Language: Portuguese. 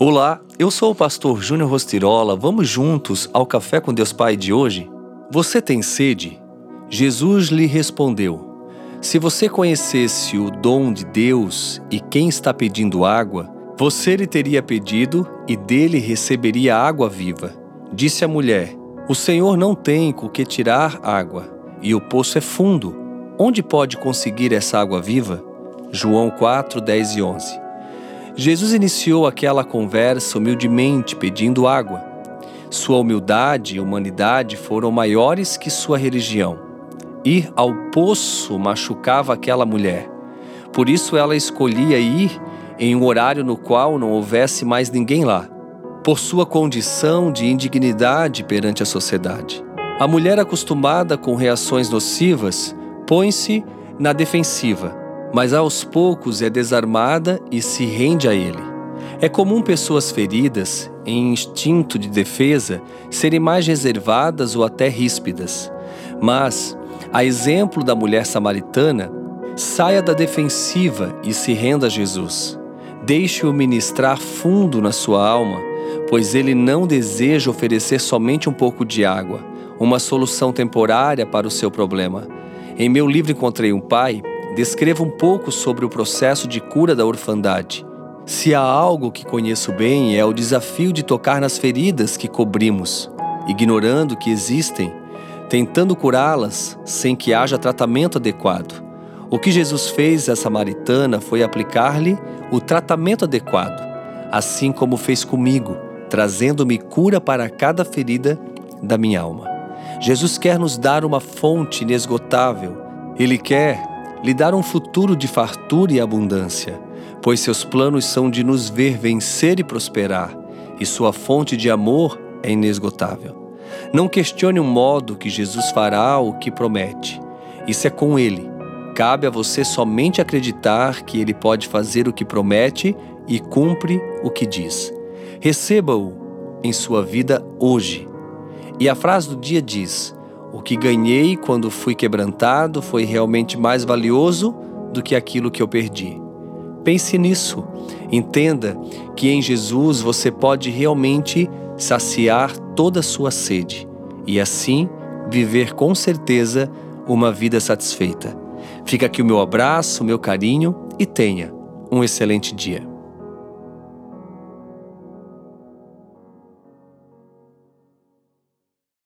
Olá, eu sou o pastor Júnior Rostirola. Vamos juntos ao Café com Deus Pai de hoje? Você tem sede? Jesus lhe respondeu: Se você conhecesse o dom de Deus e quem está pedindo água, você lhe teria pedido e dele receberia água viva. Disse a mulher: O Senhor não tem com que tirar água, e o poço é fundo. Onde pode conseguir essa água viva? João 4, 10 e 11. Jesus iniciou aquela conversa humildemente pedindo água. Sua humildade e humanidade foram maiores que sua religião. Ir ao poço machucava aquela mulher. Por isso ela escolhia ir em um horário no qual não houvesse mais ninguém lá, por sua condição de indignidade perante a sociedade. A mulher acostumada com reações nocivas põe-se na defensiva mas aos poucos é desarmada e se rende a ele. É comum pessoas feridas, em instinto de defesa, serem mais reservadas ou até ríspidas. Mas, a exemplo da mulher samaritana, saia da defensiva e se renda a Jesus. Deixe-o ministrar fundo na sua alma, pois ele não deseja oferecer somente um pouco de água, uma solução temporária para o seu problema. Em meu livro Encontrei um Pai, descreva um pouco sobre o processo de cura da orfandade. Se há algo que conheço bem, é o desafio de tocar nas feridas que cobrimos, ignorando que existem, tentando curá-las sem que haja tratamento adequado. O que Jesus fez à samaritana foi aplicar-lhe o tratamento adequado, assim como fez comigo, trazendo-me cura para cada ferida da minha alma. Jesus quer nos dar uma fonte inesgotável. Ele quer lhe dar um futuro de fartura e abundância, pois seus planos são de nos ver vencer e prosperar, e sua fonte de amor é inesgotável. Não questione o modo que Jesus fará o que promete. Isso é com Ele. Cabe a você somente acreditar que Ele pode fazer o que promete e cumpre o que diz. Receba-o em sua vida hoje. E a frase do dia diz: o que ganhei quando fui quebrantado foi realmente mais valioso do que aquilo que eu perdi. Pense nisso. Entenda que em Jesus você pode realmente saciar toda a sua sede e assim viver com certeza uma vida satisfeita. Fica aqui o meu abraço, o meu carinho e tenha um excelente dia.